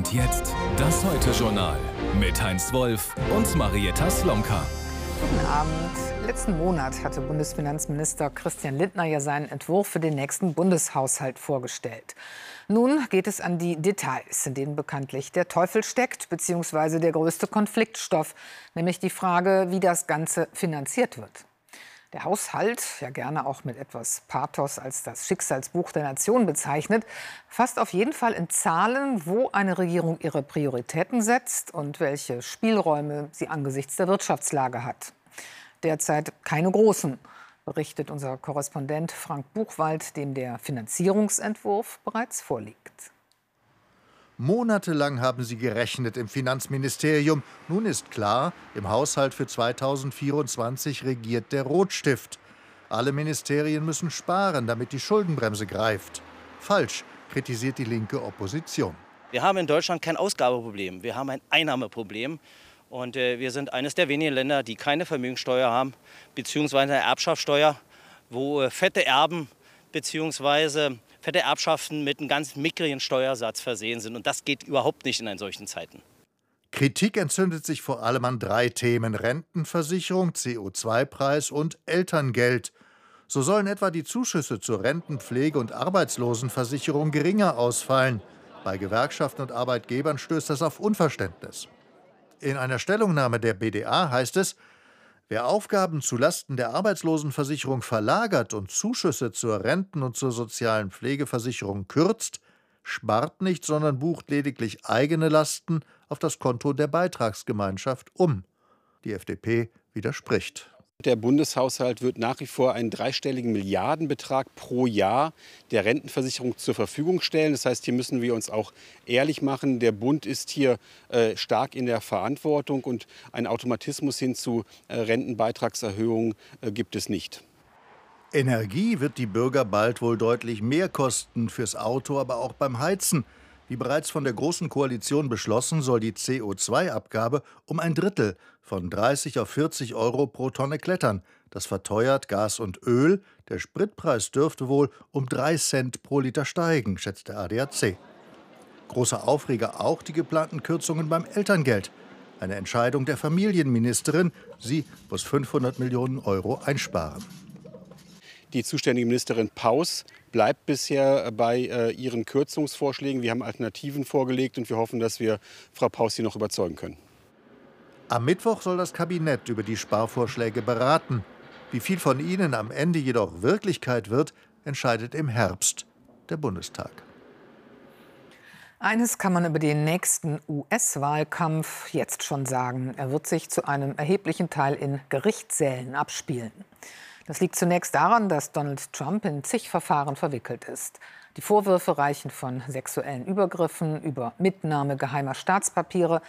Und jetzt das Heute-Journal mit Heinz Wolf und Marietta Slomka. Guten Abend. Letzten Monat hatte Bundesfinanzminister Christian Lindner ja seinen Entwurf für den nächsten Bundeshaushalt vorgestellt. Nun geht es an die Details, in denen bekanntlich der Teufel steckt, beziehungsweise der größte Konfliktstoff, nämlich die Frage, wie das Ganze finanziert wird. Der Haushalt, ja gerne auch mit etwas Pathos als das Schicksalsbuch der Nation bezeichnet, fasst auf jeden Fall in Zahlen, wo eine Regierung ihre Prioritäten setzt und welche Spielräume sie angesichts der Wirtschaftslage hat. Derzeit keine großen, berichtet unser Korrespondent Frank Buchwald, dem der Finanzierungsentwurf bereits vorliegt. Monatelang haben sie gerechnet im Finanzministerium. Nun ist klar, im Haushalt für 2024 regiert der Rotstift. Alle Ministerien müssen sparen, damit die Schuldenbremse greift. Falsch, kritisiert die linke Opposition. Wir haben in Deutschland kein Ausgabeproblem, wir haben ein Einnahmeproblem. Und äh, wir sind eines der wenigen Länder, die keine Vermögenssteuer haben, beziehungsweise eine Erbschaftssteuer, wo äh, fette Erben beziehungsweise fette Erbschaften mit einem ganz mickrigen Steuersatz versehen sind. Und das geht überhaupt nicht in solchen Zeiten. Kritik entzündet sich vor allem an drei Themen: Rentenversicherung, CO2-Preis und Elterngeld. So sollen etwa die Zuschüsse zur Rentenpflege und Arbeitslosenversicherung geringer ausfallen. Bei Gewerkschaften und Arbeitgebern stößt das auf Unverständnis. In einer Stellungnahme der BDA heißt es, Wer Aufgaben zulasten der Arbeitslosenversicherung verlagert und Zuschüsse zur Renten- und zur sozialen Pflegeversicherung kürzt, spart nicht, sondern bucht lediglich eigene Lasten auf das Konto der Beitragsgemeinschaft um. Die FDP widerspricht. Der Bundeshaushalt wird nach wie vor einen dreistelligen Milliardenbetrag pro Jahr der Rentenversicherung zur Verfügung stellen. Das heißt, hier müssen wir uns auch ehrlich machen. Der Bund ist hier äh, stark in der Verantwortung und ein Automatismus hin zu äh, Rentenbeitragserhöhungen äh, gibt es nicht. Energie wird die Bürger bald wohl deutlich mehr kosten fürs Auto, aber auch beim Heizen. Wie bereits von der Großen Koalition beschlossen, soll die CO2-Abgabe um ein Drittel von 30 auf 40 Euro pro Tonne klettern. Das verteuert Gas und Öl. Der Spritpreis dürfte wohl um 3 Cent pro Liter steigen, schätzt der ADAC. Großer Aufreger auch die geplanten Kürzungen beim Elterngeld. Eine Entscheidung der Familienministerin. Sie muss 500 Millionen Euro einsparen. Die zuständige Ministerin Paus bleibt bisher bei äh, ihren Kürzungsvorschlägen. Wir haben Alternativen vorgelegt und wir hoffen, dass wir Frau Paus hier noch überzeugen können. Am Mittwoch soll das Kabinett über die Sparvorschläge beraten. Wie viel von ihnen am Ende jedoch Wirklichkeit wird, entscheidet im Herbst der Bundestag. Eines kann man über den nächsten US-Wahlkampf jetzt schon sagen. Er wird sich zu einem erheblichen Teil in Gerichtssälen abspielen. Das liegt zunächst daran, dass Donald Trump in zig Verfahren verwickelt ist. Die Vorwürfe reichen von sexuellen Übergriffen über Mitnahme geheimer Staatspapiere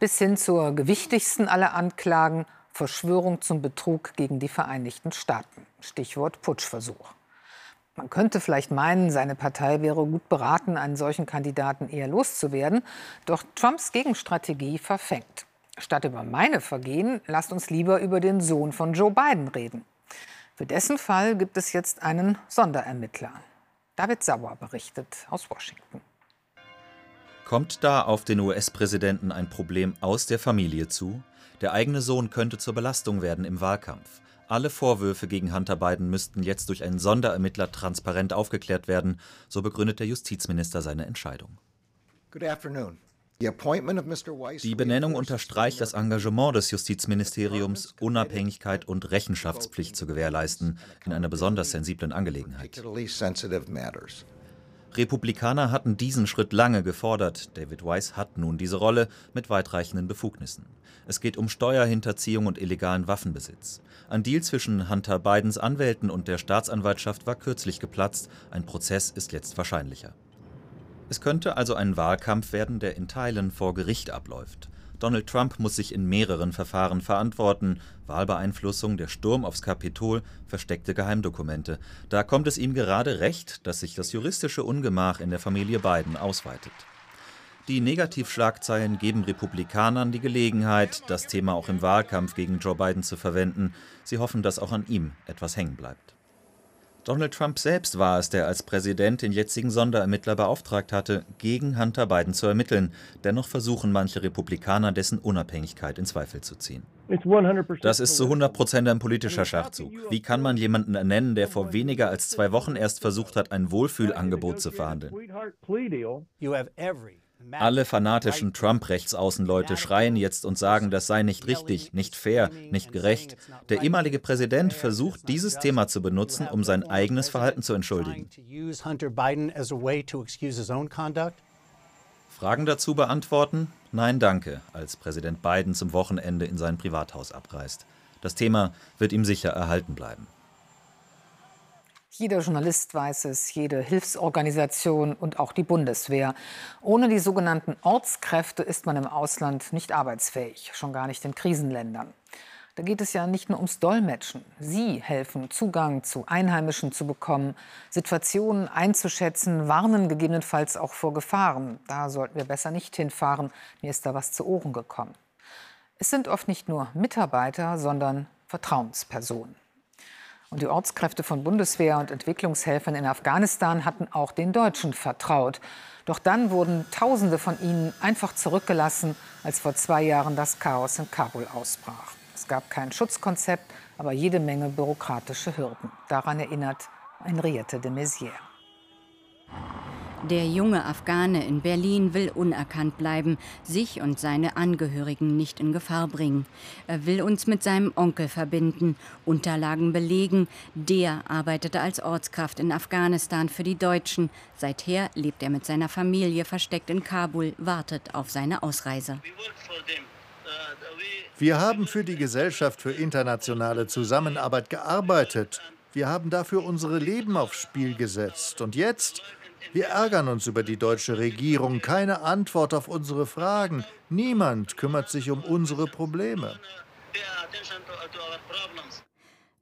bis hin zur gewichtigsten aller Anklagen, Verschwörung zum Betrug gegen die Vereinigten Staaten. Stichwort Putschversuch. Man könnte vielleicht meinen, seine Partei wäre gut beraten, einen solchen Kandidaten eher loszuwerden. Doch Trumps Gegenstrategie verfängt. Statt über meine Vergehen, lasst uns lieber über den Sohn von Joe Biden reden. Für dessen Fall gibt es jetzt einen Sonderermittler. David Sauer berichtet aus Washington. Kommt da auf den US-Präsidenten ein Problem aus der Familie zu? Der eigene Sohn könnte zur Belastung werden im Wahlkampf. Alle Vorwürfe gegen Hunter Biden müssten jetzt durch einen Sonderermittler transparent aufgeklärt werden, so begründet der Justizminister seine Entscheidung. Good afternoon. Die Benennung unterstreicht das Engagement des Justizministeriums, Unabhängigkeit und Rechenschaftspflicht zu gewährleisten in einer besonders sensiblen Angelegenheit. Republikaner hatten diesen Schritt lange gefordert. David Weiss hat nun diese Rolle mit weitreichenden Befugnissen. Es geht um Steuerhinterziehung und illegalen Waffenbesitz. Ein Deal zwischen Hunter Bidens Anwälten und der Staatsanwaltschaft war kürzlich geplatzt. Ein Prozess ist jetzt wahrscheinlicher. Es könnte also ein Wahlkampf werden, der in Teilen vor Gericht abläuft. Donald Trump muss sich in mehreren Verfahren verantworten. Wahlbeeinflussung, der Sturm aufs Kapitol, versteckte Geheimdokumente. Da kommt es ihm gerade recht, dass sich das juristische Ungemach in der Familie Biden ausweitet. Die Negativschlagzeilen geben Republikanern die Gelegenheit, das Thema auch im Wahlkampf gegen Joe Biden zu verwenden. Sie hoffen, dass auch an ihm etwas hängen bleibt. Donald Trump selbst war es, der als Präsident den jetzigen Sonderermittler beauftragt hatte, gegen Hunter Biden zu ermitteln. Dennoch versuchen manche Republikaner, dessen Unabhängigkeit in Zweifel zu ziehen. Das ist zu 100 Prozent ein politischer Schachzug. Wie kann man jemanden ernennen, der vor weniger als zwei Wochen erst versucht hat, ein Wohlfühlangebot zu verhandeln? Alle fanatischen Trump-Rechtsaußenleute schreien jetzt und sagen, das sei nicht richtig, nicht fair, nicht gerecht. Der ehemalige Präsident versucht, dieses Thema zu benutzen, um sein eigenes Verhalten zu entschuldigen. Fragen dazu beantworten? Nein, danke, als Präsident Biden zum Wochenende in sein Privathaus abreist. Das Thema wird ihm sicher erhalten bleiben. Jeder Journalist weiß es, jede Hilfsorganisation und auch die Bundeswehr. Ohne die sogenannten Ortskräfte ist man im Ausland nicht arbeitsfähig, schon gar nicht in Krisenländern. Da geht es ja nicht nur ums Dolmetschen. Sie helfen, Zugang zu Einheimischen zu bekommen, Situationen einzuschätzen, warnen gegebenenfalls auch vor Gefahren. Da sollten wir besser nicht hinfahren. Mir ist da was zu Ohren gekommen. Es sind oft nicht nur Mitarbeiter, sondern Vertrauenspersonen. Und die Ortskräfte von Bundeswehr und Entwicklungshelfern in Afghanistan hatten auch den Deutschen vertraut. Doch dann wurden Tausende von ihnen einfach zurückgelassen, als vor zwei Jahren das Chaos in Kabul ausbrach. Es gab kein Schutzkonzept, aber jede Menge bürokratische Hürden. Daran erinnert Henriette de Maizière. Der junge Afghane in Berlin will unerkannt bleiben, sich und seine Angehörigen nicht in Gefahr bringen. Er will uns mit seinem Onkel verbinden, Unterlagen belegen. Der arbeitete als Ortskraft in Afghanistan für die Deutschen. Seither lebt er mit seiner Familie versteckt in Kabul, wartet auf seine Ausreise. Wir haben für die Gesellschaft für internationale Zusammenarbeit gearbeitet. Wir haben dafür unsere Leben aufs Spiel gesetzt. Und jetzt wir ärgern uns über die deutsche Regierung. Keine Antwort auf unsere Fragen. Niemand kümmert sich um unsere Probleme.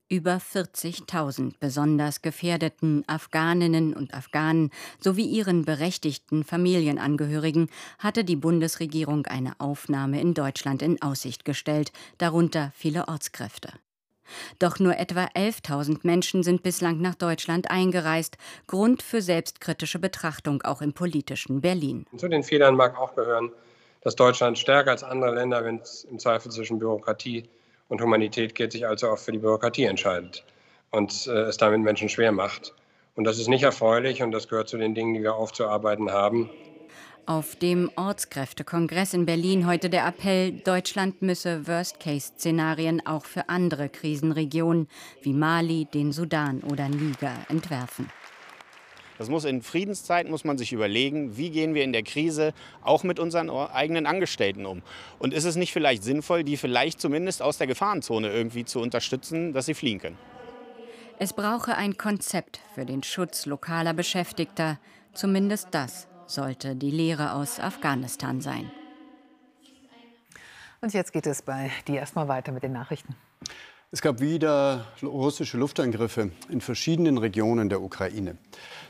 Über 40.000 besonders gefährdeten Afghaninnen und Afghanen sowie ihren berechtigten Familienangehörigen hatte die Bundesregierung eine Aufnahme in Deutschland in Aussicht gestellt, darunter viele Ortskräfte. Doch nur etwa 11.000 Menschen sind bislang nach Deutschland eingereist. Grund für selbstkritische Betrachtung auch im politischen Berlin. Zu den Fehlern mag auch gehören, dass Deutschland stärker als andere Länder, wenn es im Zweifel zwischen Bürokratie und Humanität geht, sich also auch für die Bürokratie entscheidet und äh, es damit Menschen schwer macht. Und das ist nicht erfreulich und das gehört zu den Dingen, die wir aufzuarbeiten haben. Auf dem Ortskräftekongress in Berlin heute der Appell, Deutschland müsse Worst-Case-Szenarien auch für andere Krisenregionen wie Mali, den Sudan oder Niger entwerfen. Das muss in Friedenszeiten muss man sich überlegen, wie gehen wir in der Krise auch mit unseren eigenen Angestellten um. Und ist es nicht vielleicht sinnvoll, die vielleicht zumindest aus der Gefahrenzone irgendwie zu unterstützen, dass sie fliehen können? Es brauche ein Konzept für den Schutz lokaler Beschäftigter, zumindest das sollte die Lehre aus Afghanistan sein. Und jetzt geht es bei dir erstmal weiter mit den Nachrichten. Es gab wieder russische Luftangriffe in verschiedenen Regionen der Ukraine.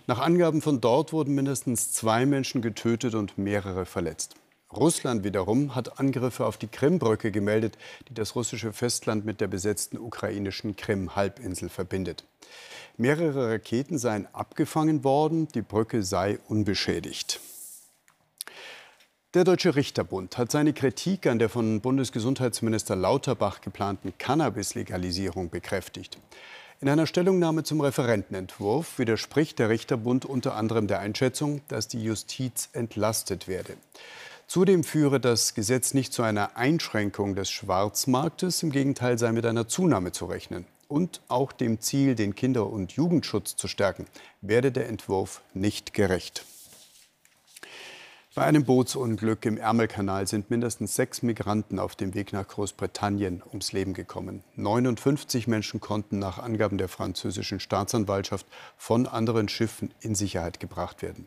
Nach Angaben von dort wurden mindestens zwei Menschen getötet und mehrere verletzt. Russland wiederum hat Angriffe auf die Krimbrücke gemeldet, die das russische Festland mit der besetzten ukrainischen Krim-Halbinsel verbindet. Mehrere Raketen seien abgefangen worden, die Brücke sei unbeschädigt. Der Deutsche Richterbund hat seine Kritik an der von Bundesgesundheitsminister Lauterbach geplanten Cannabis-Legalisierung bekräftigt. In einer Stellungnahme zum Referentenentwurf widerspricht der Richterbund unter anderem der Einschätzung, dass die Justiz entlastet werde. Zudem führe das Gesetz nicht zu einer Einschränkung des Schwarzmarktes, im Gegenteil sei mit einer Zunahme zu rechnen und auch dem Ziel, den Kinder- und Jugendschutz zu stärken, werde der Entwurf nicht gerecht. Bei einem Bootsunglück im Ärmelkanal sind mindestens sechs Migranten auf dem Weg nach Großbritannien ums Leben gekommen. 59 Menschen konnten nach Angaben der französischen Staatsanwaltschaft von anderen Schiffen in Sicherheit gebracht werden.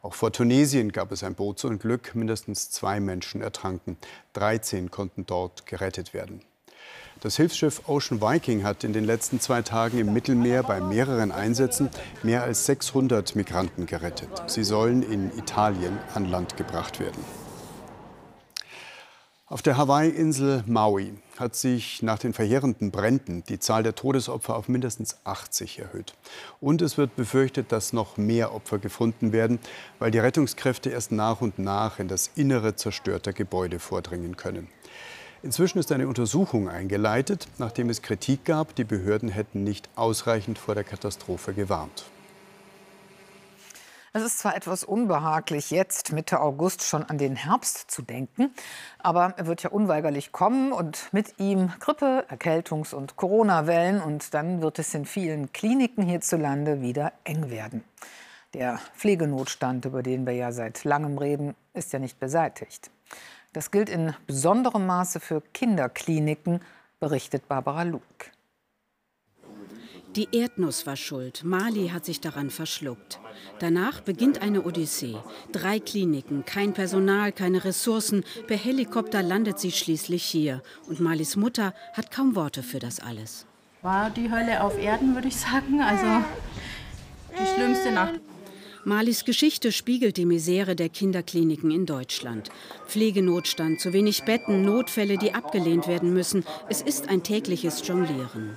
Auch vor Tunesien gab es ein Bootsunglück. Mindestens zwei Menschen ertranken. 13 konnten dort gerettet werden. Das Hilfsschiff Ocean Viking hat in den letzten zwei Tagen im Mittelmeer bei mehreren Einsätzen mehr als 600 Migranten gerettet. Sie sollen in Italien an Land gebracht werden. Auf der Hawaii-Insel Maui hat sich nach den verheerenden Bränden die Zahl der Todesopfer auf mindestens 80 erhöht. Und es wird befürchtet, dass noch mehr Opfer gefunden werden, weil die Rettungskräfte erst nach und nach in das Innere zerstörter Gebäude vordringen können. Inzwischen ist eine Untersuchung eingeleitet, nachdem es Kritik gab, die Behörden hätten nicht ausreichend vor der Katastrophe gewarnt. Es ist zwar etwas unbehaglich, jetzt Mitte August schon an den Herbst zu denken, aber er wird ja unweigerlich kommen und mit ihm Grippe, Erkältungs- und Corona-Wellen und dann wird es in vielen Kliniken hierzulande wieder eng werden. Der Pflegenotstand, über den wir ja seit langem reden, ist ja nicht beseitigt. Das gilt in besonderem Maße für Kinderkliniken, berichtet Barbara Luck. Die Erdnuss war schuld. Mali hat sich daran verschluckt. Danach beginnt eine Odyssee. Drei Kliniken, kein Personal, keine Ressourcen. Per Helikopter landet sie schließlich hier. Und Malis Mutter hat kaum Worte für das alles. War die Hölle auf Erden, würde ich sagen. Also die schlimmste Nacht. Malis Geschichte spiegelt die Misere der Kinderkliniken in Deutschland. Pflegenotstand, zu wenig Betten, Notfälle, die abgelehnt werden müssen. Es ist ein tägliches Jonglieren.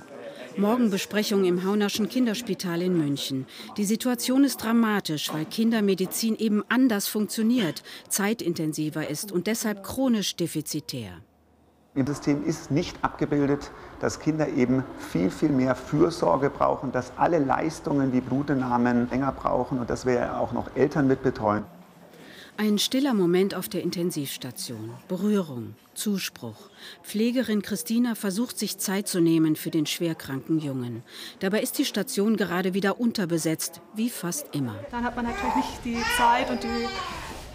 Morgen Besprechung im Haunerschen Kinderspital in München. Die Situation ist dramatisch, weil Kindermedizin eben anders funktioniert, zeitintensiver ist und deshalb chronisch defizitär. Im System ist nicht abgebildet, dass Kinder eben viel, viel mehr Fürsorge brauchen, dass alle Leistungen wie Blutentnahmen länger brauchen und dass wir auch noch Eltern mitbetreuen. Ein stiller Moment auf der Intensivstation. Berührung, Zuspruch. Pflegerin Christina versucht sich Zeit zu nehmen für den schwerkranken Jungen. Dabei ist die Station gerade wieder unterbesetzt, wie fast immer. Dann hat man natürlich nicht die Zeit und die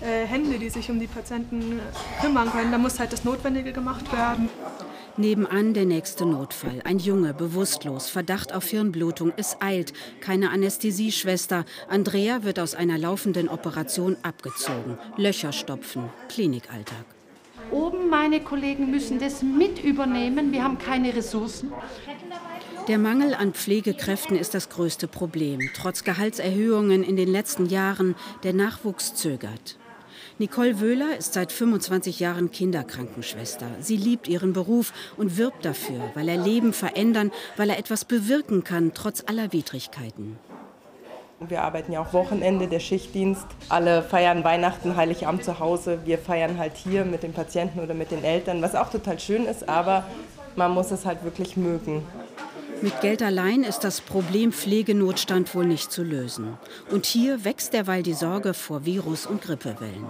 äh, Hände, die sich um die Patienten kümmern können. Da muss halt das Notwendige gemacht werden. Nebenan der nächste Notfall. Ein Junge, bewusstlos, Verdacht auf Hirnblutung. Es eilt. Keine Anästhesieschwester. Andrea wird aus einer laufenden Operation abgezogen. Löcher stopfen. Klinikalltag. Oben meine Kollegen müssen das mit übernehmen. Wir haben keine Ressourcen. Der Mangel an Pflegekräften ist das größte Problem. Trotz Gehaltserhöhungen in den letzten Jahren, der Nachwuchs zögert. Nicole Wöhler ist seit 25 Jahren Kinderkrankenschwester. Sie liebt ihren Beruf und wirbt dafür, weil er Leben verändern, weil er etwas bewirken kann, trotz aller Widrigkeiten. Wir arbeiten ja auch Wochenende, der Schichtdienst. Alle feiern Weihnachten, Heiligabend zu Hause. Wir feiern halt hier mit den Patienten oder mit den Eltern, was auch total schön ist, aber man muss es halt wirklich mögen. Mit Geld allein ist das Problem Pflegenotstand wohl nicht zu lösen. Und hier wächst derweil die Sorge vor Virus- und Grippewellen.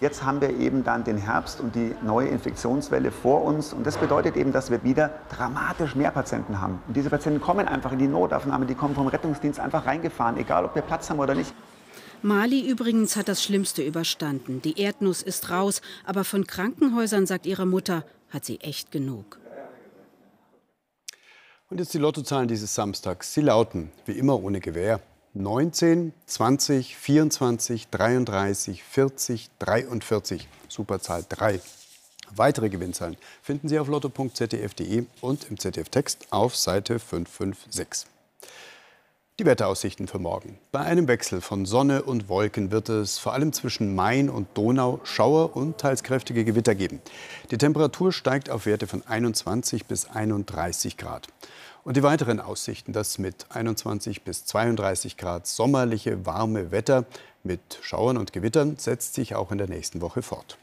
Jetzt haben wir eben dann den Herbst und die neue Infektionswelle vor uns. Und das bedeutet eben, dass wir wieder dramatisch mehr Patienten haben. Und diese Patienten kommen einfach in die Notaufnahme, die kommen vom Rettungsdienst einfach reingefahren, egal ob wir Platz haben oder nicht. Mali übrigens hat das Schlimmste überstanden. Die Erdnuss ist raus, aber von Krankenhäusern, sagt ihre Mutter, hat sie echt genug. Und jetzt die Lottozahlen dieses Samstags. Sie lauten, wie immer ohne Gewähr, 19, 20, 24, 33, 40, 43. Superzahl 3. Weitere Gewinnzahlen finden Sie auf lotto.zdf.de und im ZDF-Text auf Seite 556. Die Wetteraussichten für morgen. Bei einem Wechsel von Sonne und Wolken wird es vor allem zwischen Main und Donau Schauer und teils kräftige Gewitter geben. Die Temperatur steigt auf Werte von 21 bis 31 Grad. Und die weiteren Aussichten, das mit 21 bis 32 Grad sommerliche, warme Wetter mit Schauern und Gewittern, setzt sich auch in der nächsten Woche fort.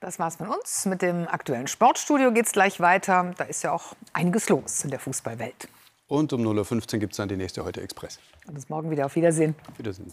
Das war's von uns. Mit dem aktuellen Sportstudio geht es gleich weiter. Da ist ja auch einiges los in der Fußballwelt. Und um 0.15 Uhr gibt es dann die nächste Heute Express. Und bis morgen wieder. Auf Wiedersehen. Auf Wiedersehen.